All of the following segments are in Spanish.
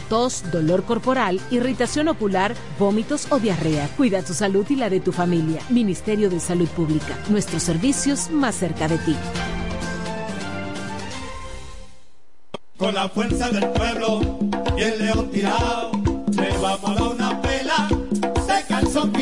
tos, dolor corporal, irritación ocular, vómitos o diarrea. Cuida tu salud y la de tu familia. Ministerio de Salud Pública. Nuestros servicios más cerca de ti. Con la fuerza del pueblo y el león tirado, una pela. Se.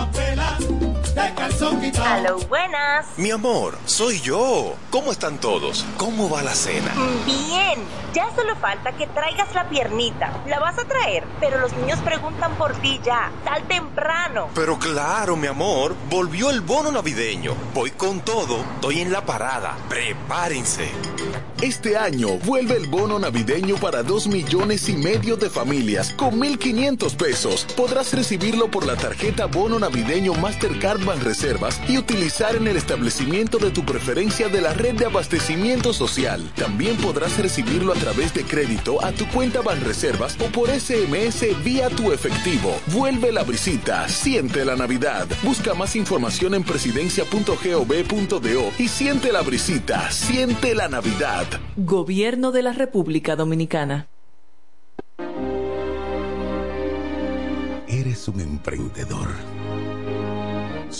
Se calzón quitado. Aló, buenas. Mi amor, soy yo. ¿Cómo están todos? ¿Cómo va la cena? Bien, ya solo falta que traigas la piernita. La vas a traer, pero los niños preguntan por ti ya. Tal temprano. Pero claro, mi amor, volvió el bono navideño. Voy con todo, estoy en la parada. Prepárense. Este año vuelve el bono navideño para 2 millones y medio de familias con 1.500 pesos. Podrás recibirlo por la tarjeta bono navideño Mastercard Banreservas y utilizar en el establecimiento de tu preferencia de la red de abastecimiento social. También podrás recibirlo a través de crédito a tu cuenta Banreservas o por SMS vía tu efectivo. Vuelve la visita, siente la Navidad. Busca más información en presidencia.gov.do y siente la brisita, siente la Navidad. Gobierno de la República Dominicana. Eres un emprendedor.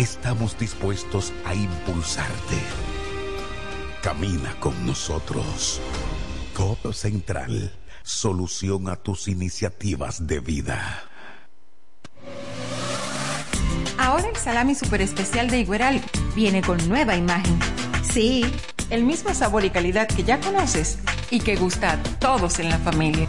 Estamos dispuestos a impulsarte. Camina con nosotros. Codo Central, solución a tus iniciativas de vida. Ahora el salami super especial de Igueral viene con nueva imagen. Sí, el mismo sabor y calidad que ya conoces y que gusta a todos en la familia.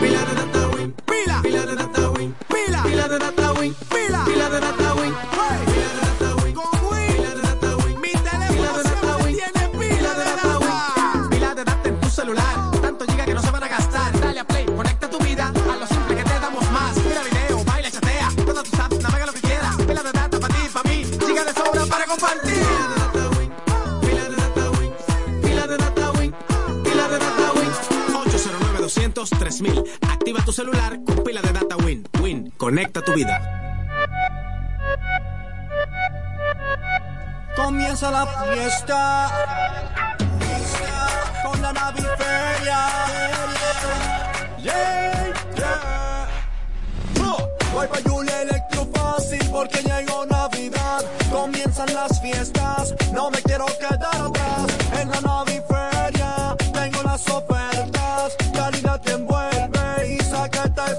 Pila de data win, pila, pila de data win, pila, pila de data win, pila, pila de data win, pila de data win, con win, pila de data win, mi teléfono siempre tiene pila de data win, pila de data en tu celular, tanto giga que no se van a gastar, dale a play, conecta tu vida a lo simple que te damos más, mira video, baila, chatea, todas tus apps, navega lo que quieras, pila de data para ti, para mí, giga de sobra para compartir. 200 3000 Activa tu celular con pila de data Win. Win, conecta tu vida. Comienza la fiesta con la naviferia. Yeah, yeah. Oh, voy pa' Julia Electro Fácil porque llegó Navidad. Comienzan las fiestas, no me quiero quedar vibe.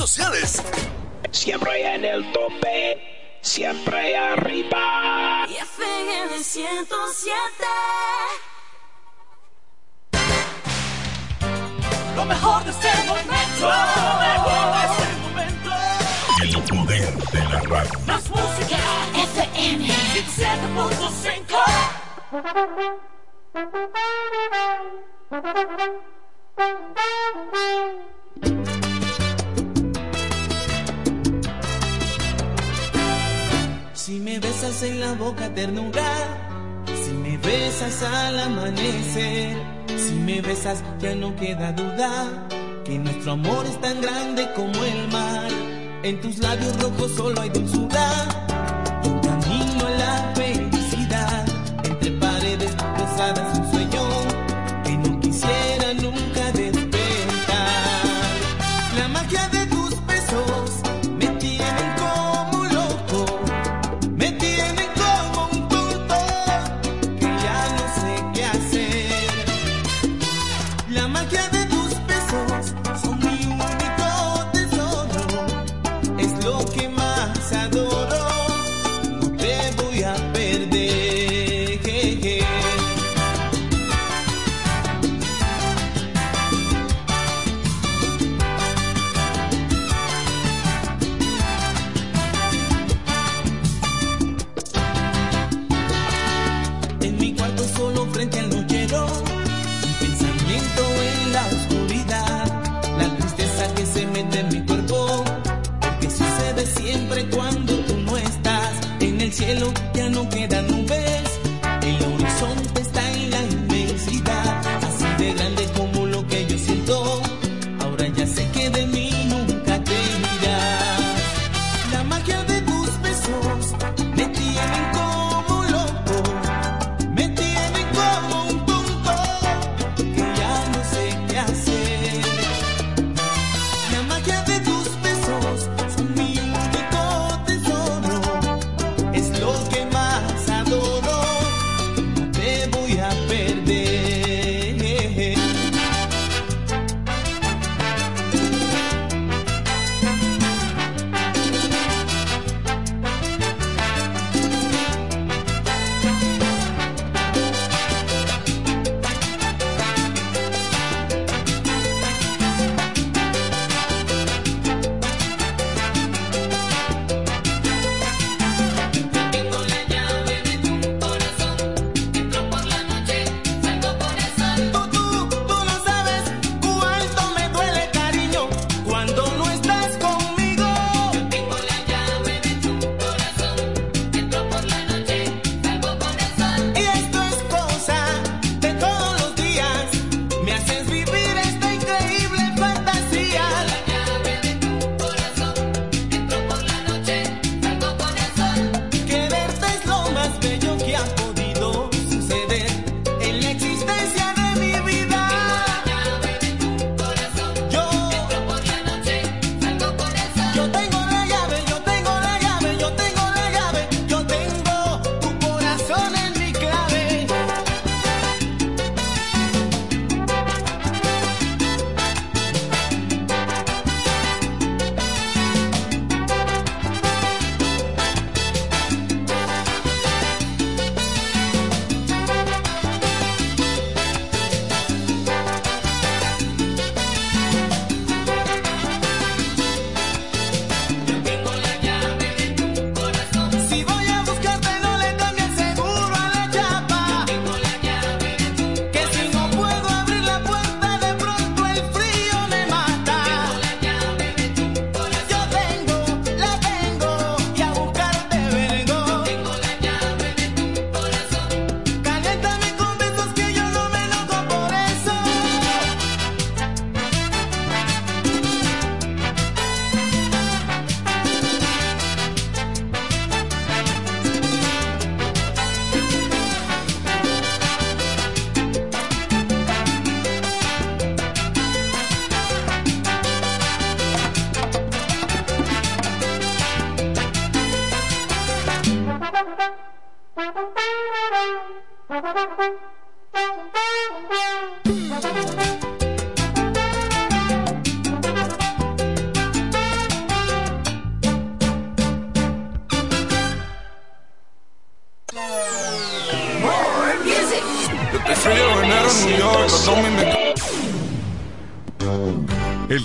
sociales. Siempre en el tope, siempre arriba. Y FM 107. Lo mejor de este momento. Lo mejor de este momento. El poder de la radio. Más música. FM 107.5. Si me besas en la boca ternura, si me besas al amanecer, si me besas ya no queda duda que nuestro amor es tan grande como el mar. En tus labios rojos solo hay dulzura, un camino a la felicidad, entre paredes cruzadas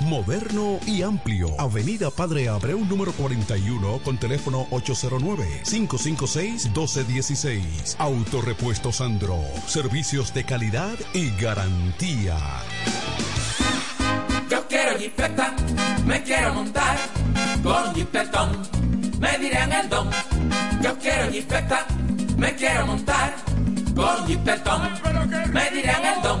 Moderno y amplio. Avenida Padre Abreu número 41 con teléfono 809-556-1216. Autorepuesto Sandro. Servicios de calidad y garantía. Yo quiero jipeta, me quiero montar con jipetón, me dirán el don. Yo quiero jipeta, me quiero montar con jipetón, me dirán el don.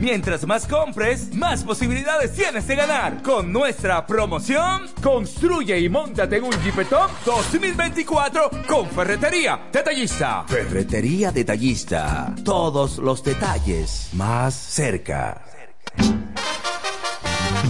Mientras más compres, más posibilidades tienes de ganar. Con nuestra promoción, construye y montate en un Jeepetop 2024 con Ferretería Detallista. Ferretería Detallista. Todos los detalles más cerca.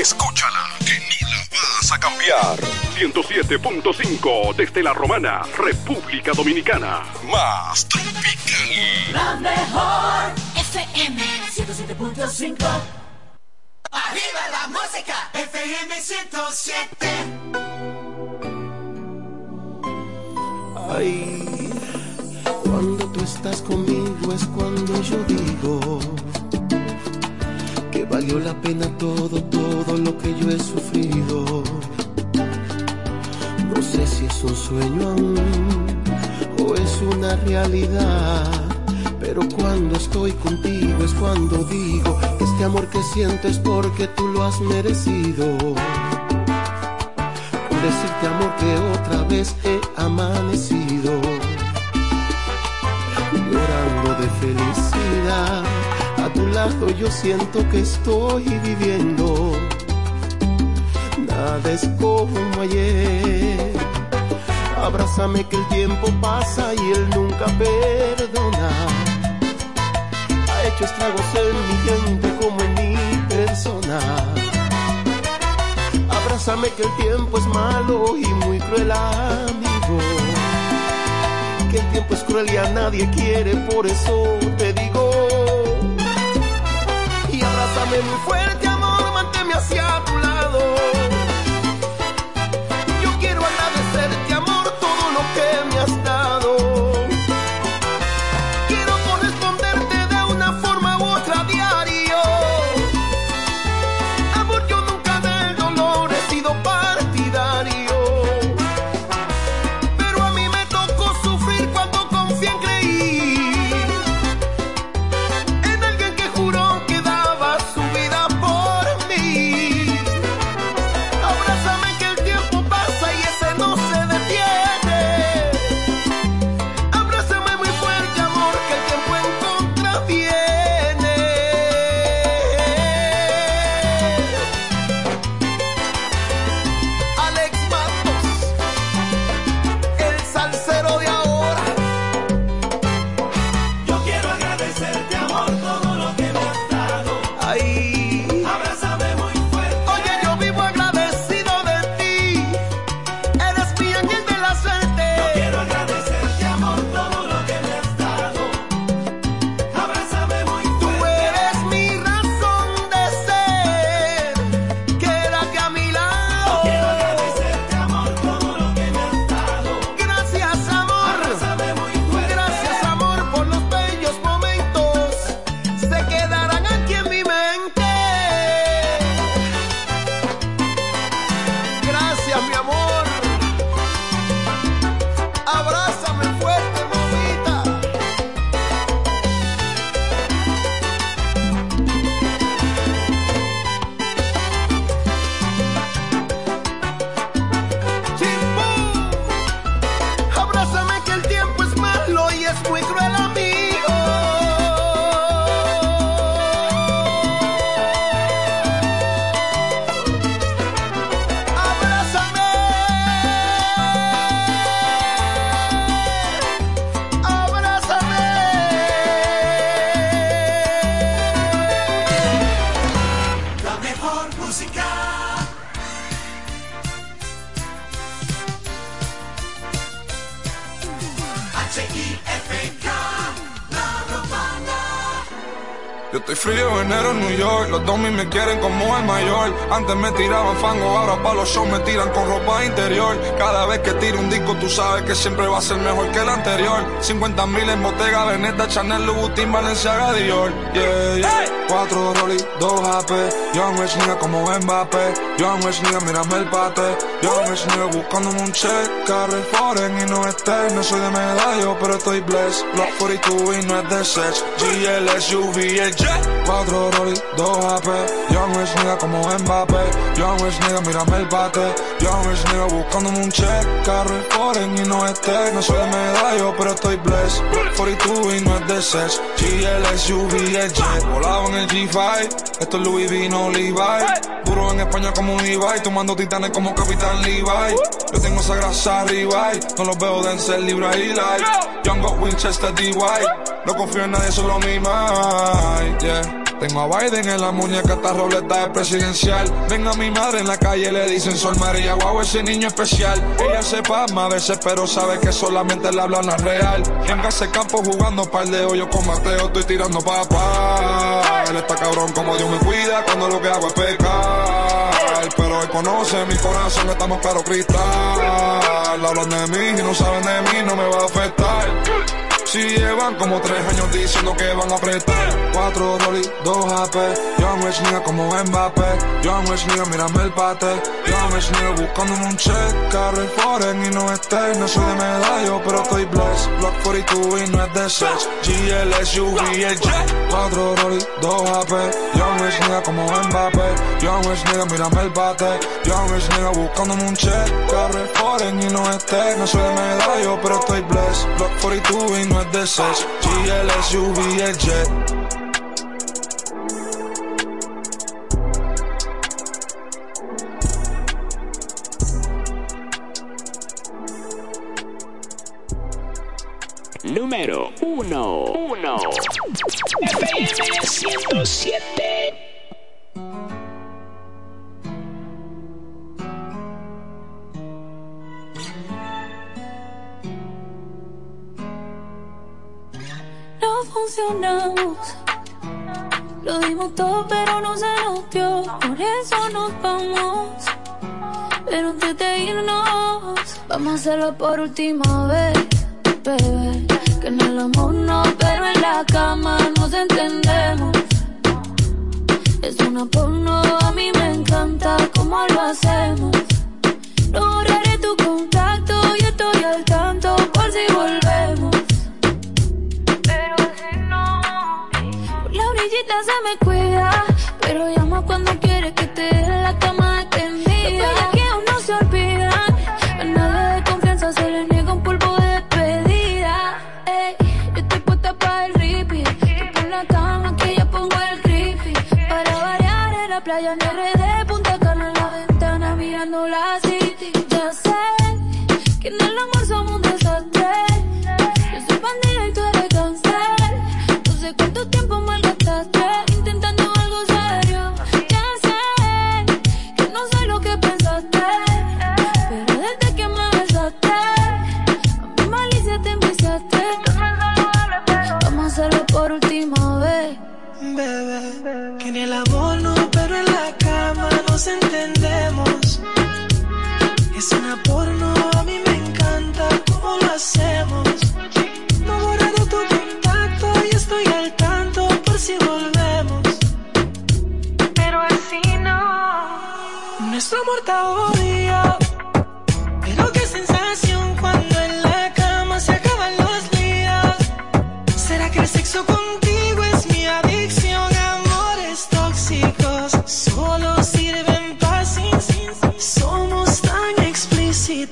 Escúchala, que no la vas a cambiar. 107.5 desde la Romana, República Dominicana. Más tropical. La mejor FM 107.5. Arriba la música FM 107. Ay, cuando tú estás conmigo es cuando yo digo valió la pena todo, todo lo que yo he sufrido. No sé si es un sueño aún o es una realidad, pero cuando estoy contigo es cuando digo este amor que siento es porque tú lo has merecido. Por decirte amor que otra vez he amanecido, llorando de felicidad yo siento que estoy viviendo. nada es como ayer. Abrázame que el tiempo pasa y él nunca perdona. Ha hecho estragos en mi gente como en mi persona. Abrázame que el tiempo es malo y muy cruel amigo. Que el tiempo es cruel y a nadie quiere, por eso te digo. Muy fuerte, amor, manténme hacia tu lado. Quieren como mayor. Antes me tiraban fango, ahora para los shows me tiran con ropa interior. Cada vez que tiro un disco, tú sabes que siempre va a ser mejor que el anterior. 50 mil en Bottega, Veneta, Chanel, Louboutin, Balenciaga, Dior. Yeah, yeah. Cuatro Rolly, dos AP. Young Rich nigga como Mbappé. Young Rich nigga, mírame el bate. Young Rich nigga buscándome un check. Carre foreign y no esté. No soy de medallo, pero estoy blessed. Block 42 y no es de sex. GLS, UV, jet. Cuatro Rolly, dos AP. Young Rich nigga como Mbappé. Young Rich nigga, mírame el bate. Young Rich nigga buscándome un check. Carre foreign y no esté. No soy de medallo, pero estoy blessed. Block 42 y no es de sex. GLS, UV, el jet. Volado en el G5. Esto es Louis V, no Levi. Duro en España como un Levi. Tomando titanes como Capitán Levi. Yo tengo esa grasa arriba. y No los veo de ser y Light. Young got Winchester DY. No confío en nadie, solo mi mind. Yeah. Tengo a Biden en la muñeca, esta roleta es presidencial. Venga mi madre en la calle, le dicen Sol María, guau, ese niño especial. Ella se pasma a veces, pero sabe que solamente le hablan la real. En ese campo jugando par de hoyos con Mateo, estoy tirando papá. Él está cabrón como Dios me cuida cuando lo que hago es pecar. Pero él conoce mi corazón, estamos claro cristal. Hablan de mí y no saben de mí, no me va a afectar. Si llevan como tres años diciendo que van a apretar. Cuatro Rolly, dos AP Young Rich nigga como Mbappé. Young Rich nigga, mírame el bate Young Rich nigga buscándome un check. Carro foreign y no esté No soy de medallo, pero estoy blessed. Block 42 y no es de sex. GLS, UV, el jet Cuatro Rolly, dos AP Young Rich nigga como Mbappé. Young Rich nigga, mírame el bate Young Rich nigga buscándome un check. Carro foreign y no esté No soy de medallo, pero estoy blessed. Block 42 y no de el jet. número 1. 1. FM 107. Por última vez, bebé. Que en el amor no, pero en la cama nos entendemos. Es una porno, a mí me encanta cómo lo hacemos. No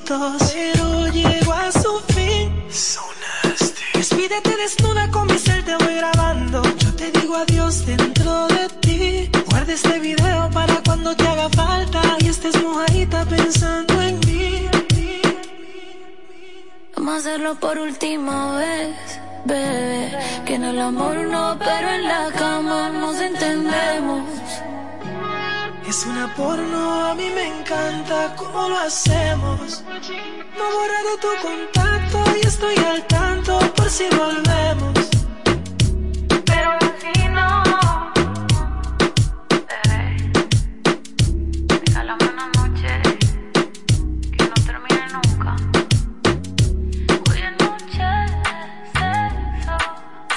pero llego a su fin. So nasty. Despídete desnuda con mi cel, te voy grabando. Yo te digo adiós dentro de ti. Guarda este video para cuando te haga falta y estés mojadita pensando en mí. Vamos a hacerlo por última vez, bebé. Que en el amor no, pero en la cama nos entendemos. Es una porno, a mí me encanta cómo lo hacemos. No he borrado tu contacto y estoy al tanto por si volvemos. Pero así no. Regálame una noche que no termine nunca. Hoy es noche de sexo.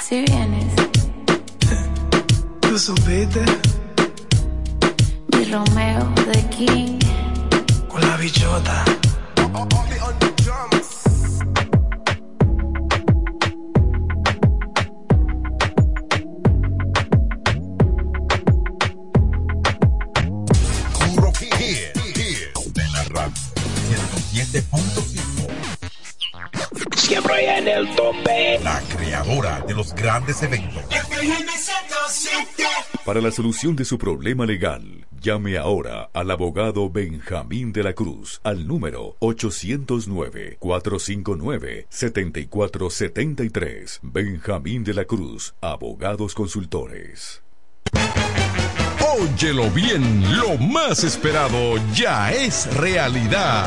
Si vienes, Tú supiste Romeo de King. con la bichota. Puro hit, hit de la radio 107.5. Siempre en el tope. La creadora de los grandes eventos. Para la solución de su problema legal, llame ahora al abogado Benjamín de la Cruz al número 809-459-7473. Benjamín de la Cruz, abogados consultores. Óyelo bien, lo más esperado ya es realidad.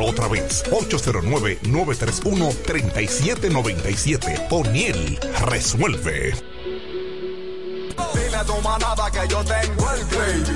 Otra vez. 809-931-3797. O'Neill resuelve. Dile tu manada que yo tengo.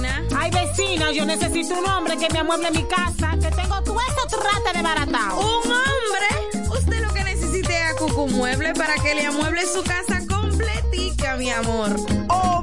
Ay, vecina, yo necesito un hombre que me amueble mi casa, que tengo todo eso trate de baratado. ¿Un hombre? Usted lo que necesite es a Cucu Mueble para que le amueble su casa completica, mi amor. Oh,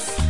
necesitas.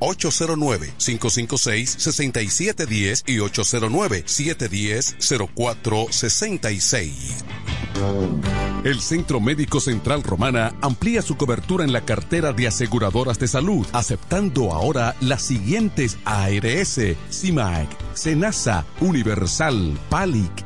809-556-6710 y 809-710-0466. El Centro Médico Central Romana amplía su cobertura en la cartera de aseguradoras de salud, aceptando ahora las siguientes ARS, CIMAC, SENASA, Universal, PALIC,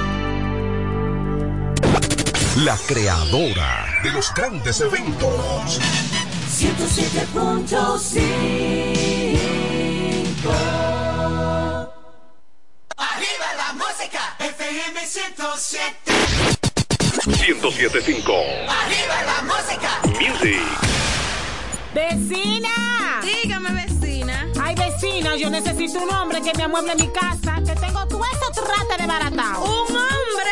La creadora de los grandes eventos. 107.5 Arriba la música, FM 107. 1075 Arriba la música. Music. ¡Vecina! Dígame, vecina. Ay, vecina, yo necesito un hombre que me amueble mi casa, que tengo todo eso trate de baratao. ¿Un hombre?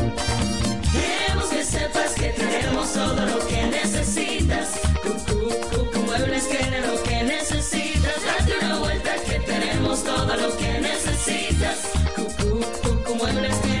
Que sepas que tenemos todo lo que necesitas. Cucu, muebles tiene lo que necesitas. Date una vuelta que tenemos todo lo que necesitas. Cucu, muebles tiene que.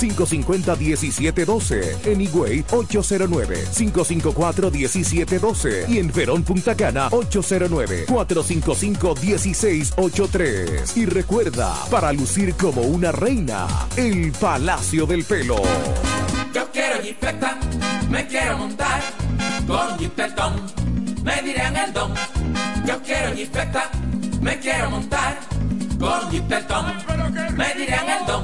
809-550-1712. En Higüey, 809-554-1712. Y en Verón Punta Cana, 809-455-1683. Y recuerda, para lucir como una reina, el Palacio del Pelo. Yo quiero jipeta, me quiero montar con jipetón, me dirán el don. Yo quiero jipeta, me quiero montar con jipetón, me dirán el don.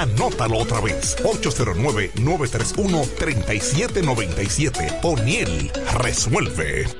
Anótalo otra vez. 809-931-3797. O'Neill resuelve.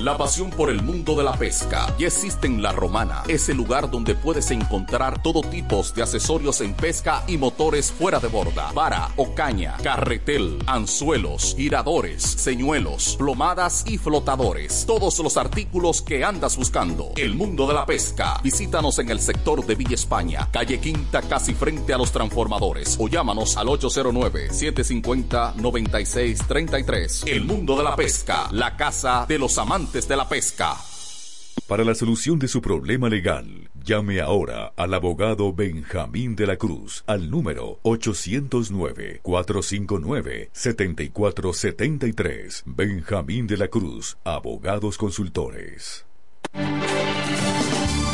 La pasión por el mundo de la pesca ya existe en La Romana. Es el lugar donde puedes encontrar todo tipo de accesorios en pesca y motores fuera de borda. Vara o caña, carretel, anzuelos, giradores, señuelos, plomadas y flotadores. Todos los artículos que andas buscando. El mundo de la pesca. Visítanos en el sector de Villa España, calle Quinta, casi frente a los transformadores. O llámanos al 809-750-9633. El mundo de la pesca. La casa de los amantes de la pesca. Para la solución de su problema legal, llame ahora al abogado Benjamín de la Cruz al número 809-459-7473. Benjamín de la Cruz, abogados consultores.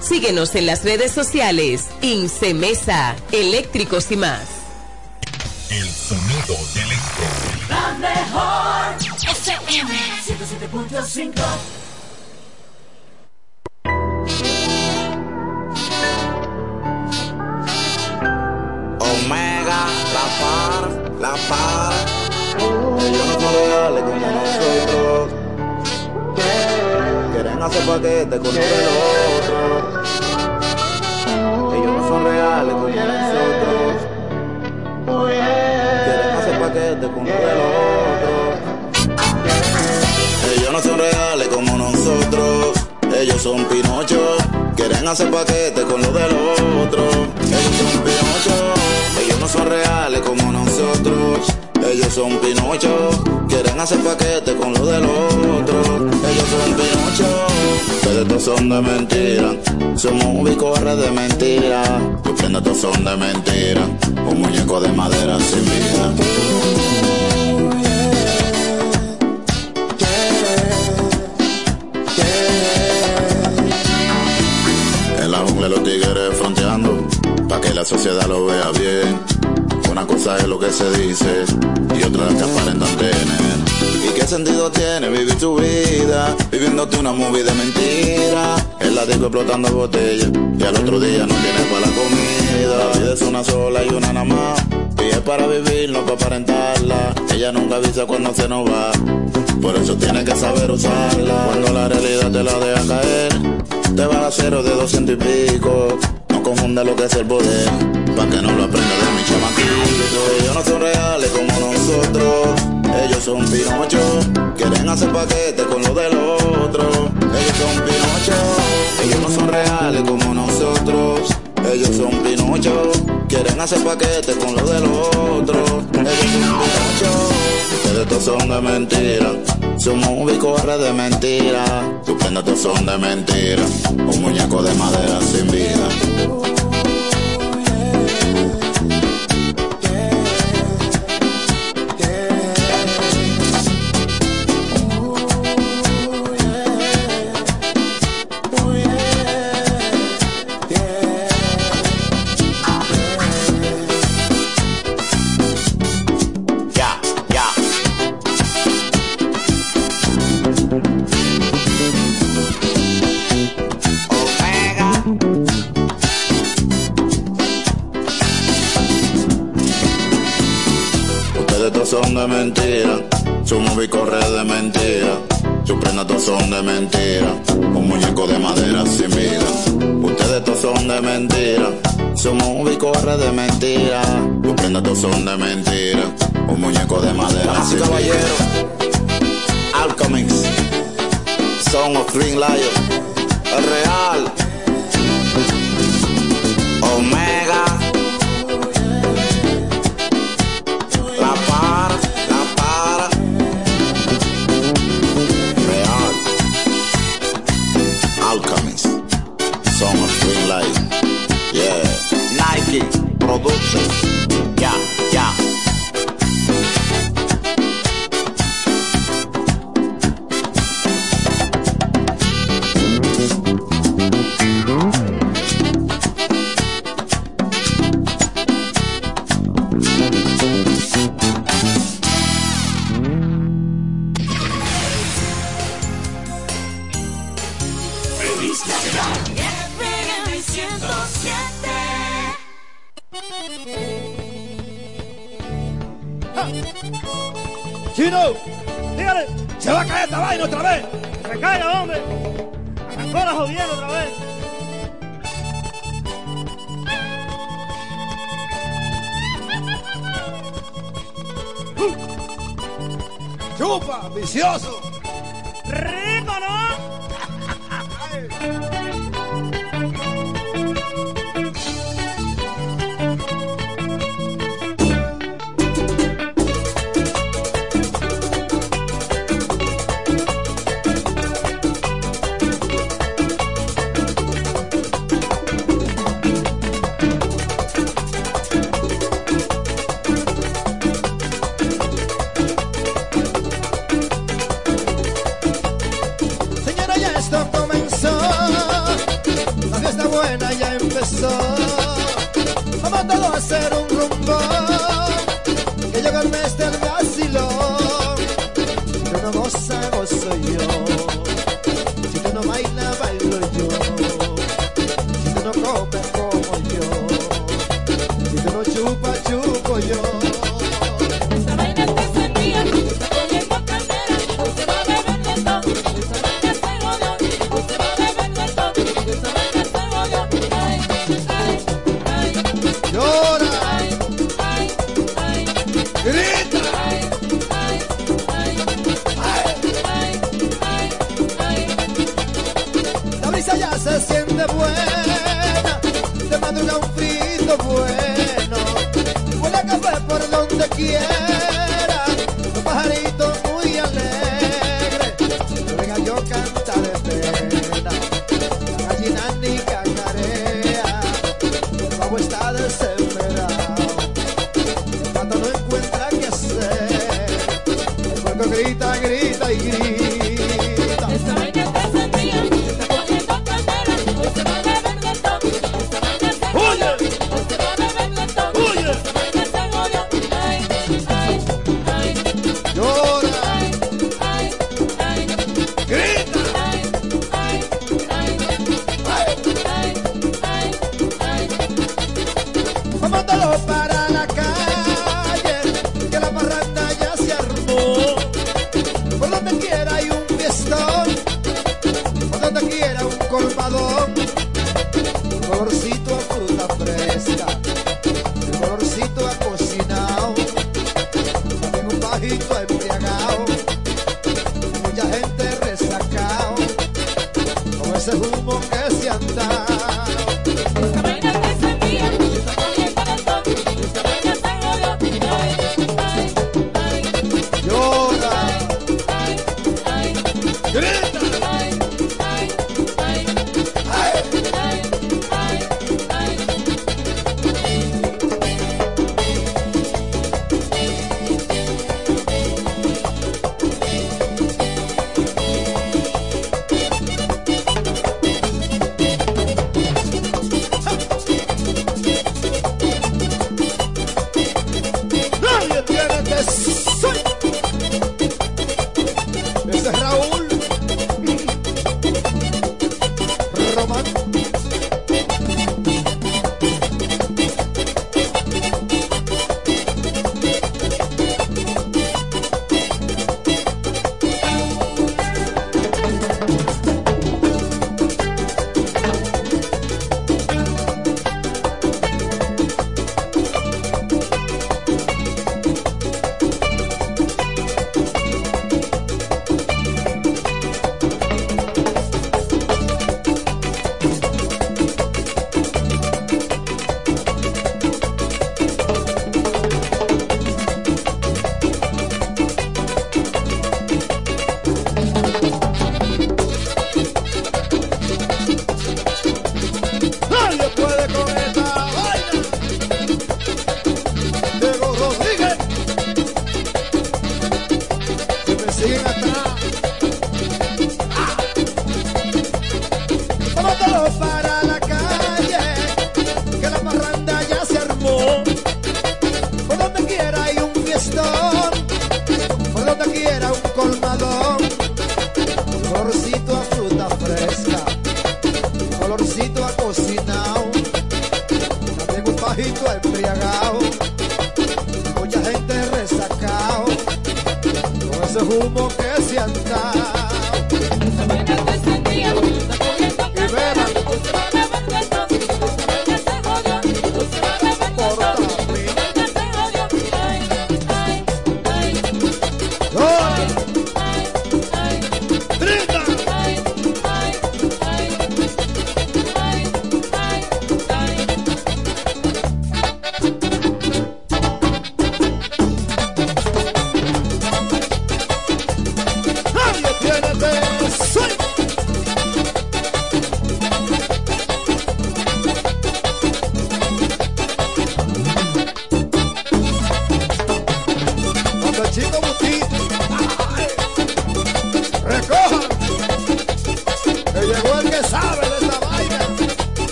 Síguenos en las redes sociales. Incemesa, eléctricos y más. El sonido del este. La mejor FM 107.5 Omega, la par, la par. Ellos no son reales como nosotros. Quieren hacer paquete con uno del no son reales como nosotros. Quieren hacer paquete con uno del otro. Ellos no son reales como nosotros. Ellos son Pinocho. Quieren hacer paquete con lo del otro. Ellos son Pinocho. Ellos no son reales como nosotros. Ellos son Pinocho. Quieren hacer paquete con lo del otro. Ellos son Pinocho. Ustedes todos son de mentira. Somos un bicorre de mentira. Prendas todos son de mentira. Un muñeco de madera sin vida. Los tigres fronteando, pa' que la sociedad lo vea bien. Una cosa es lo que se dice y otra que aparentan tener. ¿Y qué sentido tiene vivir tu vida viviéndote una movie de mentira? El la disco explotando botellas y al otro día no tienes para la comida. La vida es una sola y una nada más. Y es para vivir, no para aparentarla. Ella nunca avisa cuando se nos va. Por eso tienes que saber usarla. Cuando la realidad te la deja caer, te vas a cero de doscientos y pico. No confunda lo que es el poder, pa' que no lo aprenda de mi chamaquito. Ellos no son reales como nosotros, ellos son Pinocho. Quieren hacer paquete con lo del otro, ellos son Pinocho. Ellos no son reales como nosotros, ellos son Pinocho. Quieren hacer paquete con lo del otro, ellos son Pinocho. Ustedes todos son de mentira, somos un bicorre de mentira. Tus prendas son de mentira, un muñeco de madera sin vida. Corre de mentira, sus prendas todos son de mentira, un muñeco de madera sin caballero. Alchemist, Song of Green Lion, el real, Se va a caer esta vaina otra vez. Se caiga, hombre. Arrancó la jodiendo otra vez. ¡Chupa, vicioso!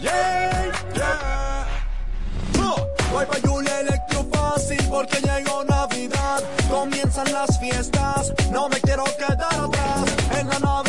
Yeah, porque llegó Navidad. Comienzan las fiestas, no me quiero quedar atrás. En la naviferia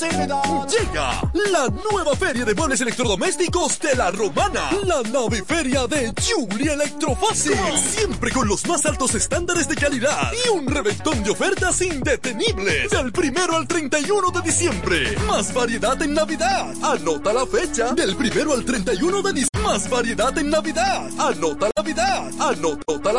Llega la nueva feria de muebles electrodomésticos de la Romana. La naviferia de Julia Electrofácil. Siempre con los más altos estándares de calidad y un reventón de ofertas indetenibles. Del primero al 31 de diciembre. Más variedad en Navidad. Anota la fecha. Del primero al 31 de diciembre. Más variedad en Navidad. Anota Navidad. Anota la